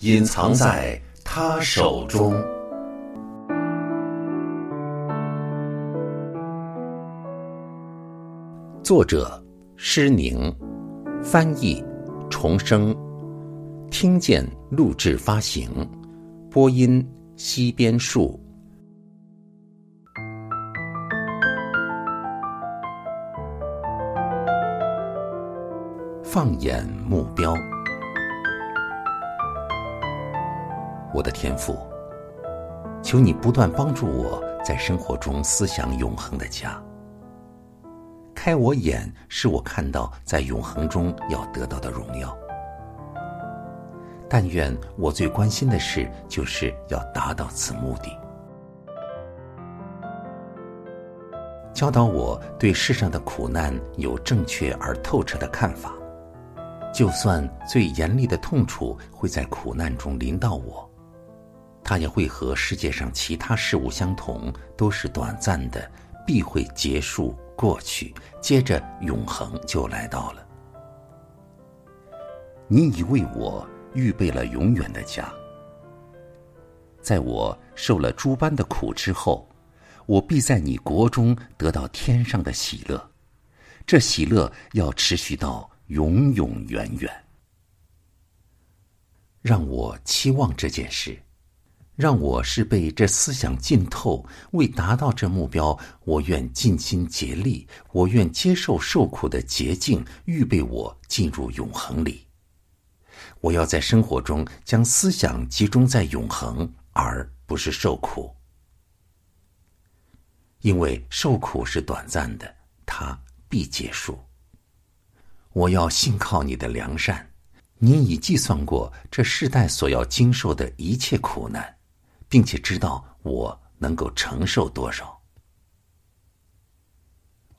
隐藏在他手中。作者：施宁，翻译：重生，听见录制发行，播音：西边树。放眼目标。我的天赋，求你不断帮助我在生活中思想永恒的家。开我眼，使我看到在永恒中要得到的荣耀。但愿我最关心的事，就是要达到此目的。教导我对世上的苦难有正确而透彻的看法，就算最严厉的痛楚会在苦难中临到我。它也会和世界上其他事物相同，都是短暂的，必会结束过去，接着永恒就来到了。你已为我预备了永远的家。在我受了诸般的苦之后，我必在你国中得到天上的喜乐，这喜乐要持续到永永远远。让我期望这件事。让我是被这思想浸透，为达到这目标，我愿尽心竭力，我愿接受受苦的捷径，预备我进入永恒里。我要在生活中将思想集中在永恒，而不是受苦，因为受苦是短暂的，它必结束。我要信靠你的良善，你已计算过这世代所要经受的一切苦难。并且知道我能够承受多少，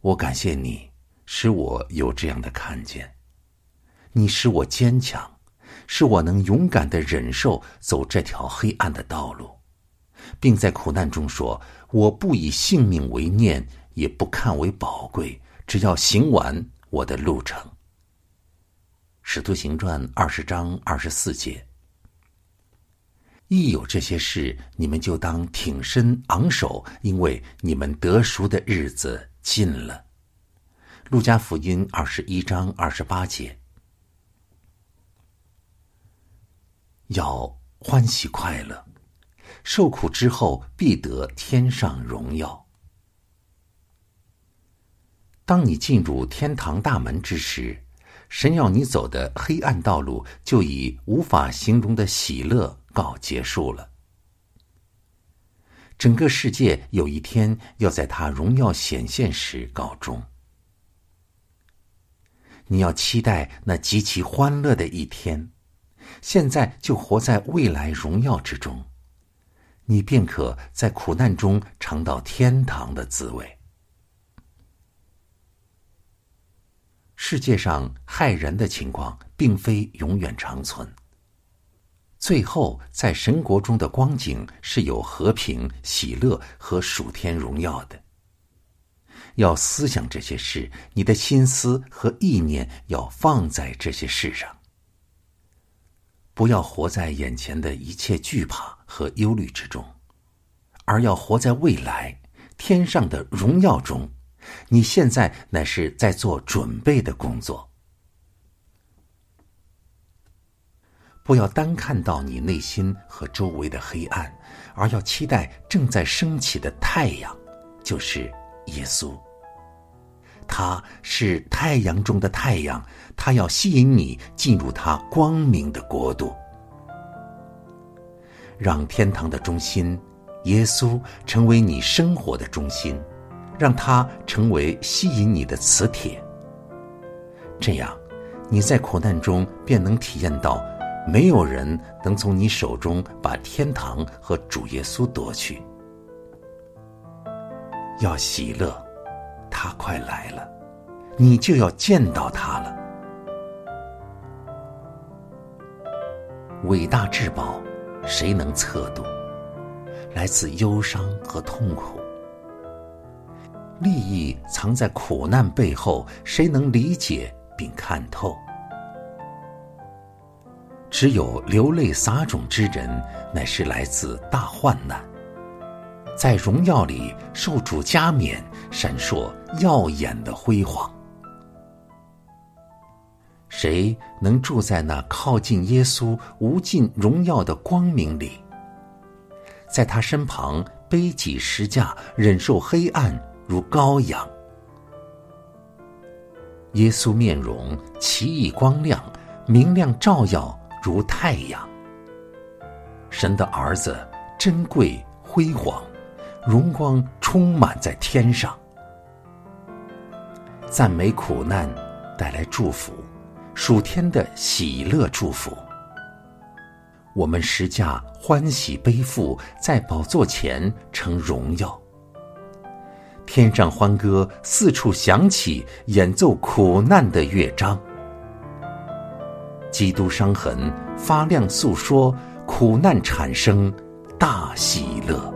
我感谢你，使我有这样的看见。你使我坚强，使我能勇敢的忍受走这条黑暗的道路，并在苦难中说：“我不以性命为念，也不看为宝贵，只要行完我的路程。”使徒行传二十章二十四节。一有这些事，你们就当挺身昂首，因为你们得赎的日子近了。路加福音二十一章二十八节，要欢喜快乐，受苦之后必得天上荣耀。当你进入天堂大门之时，神要你走的黑暗道路，就以无法形容的喜乐。告结束了。整个世界有一天要在他荣耀显现时告终。你要期待那极其欢乐的一天，现在就活在未来荣耀之中，你便可在苦难中尝到天堂的滋味。世界上害人的情况，并非永远长存。最后，在神国中的光景是有和平、喜乐和属天荣耀的。要思想这些事，你的心思和意念要放在这些事上，不要活在眼前的一切惧怕和忧虑之中，而要活在未来天上的荣耀中。你现在乃是在做准备的工作。不要单看到你内心和周围的黑暗，而要期待正在升起的太阳，就是耶稣。他是太阳中的太阳，他要吸引你进入他光明的国度，让天堂的中心耶稣成为你生活的中心，让他成为吸引你的磁铁。这样，你在苦难中便能体验到。没有人能从你手中把天堂和主耶稣夺去。要喜乐，他快来了，你就要见到他了。伟大至宝，谁能测度？来自忧伤和痛苦。利益藏在苦难背后，谁能理解并看透？只有流泪撒种之人，乃是来自大患难，在荣耀里受主加冕，闪烁耀眼的辉煌。谁能住在那靠近耶稣无尽荣耀的光明里？在他身旁背脊石架，忍受黑暗如羔羊。耶稣面容奇异光亮，明亮照耀如太阳。神的儿子珍贵辉煌，荣光充满在天上。赞美苦难带来祝福，属天的喜乐祝福。我们十架欢喜背负，在宝座前成荣耀。天上欢歌四处响起，演奏苦难的乐章。基督伤痕发亮，诉说苦难产生大喜乐。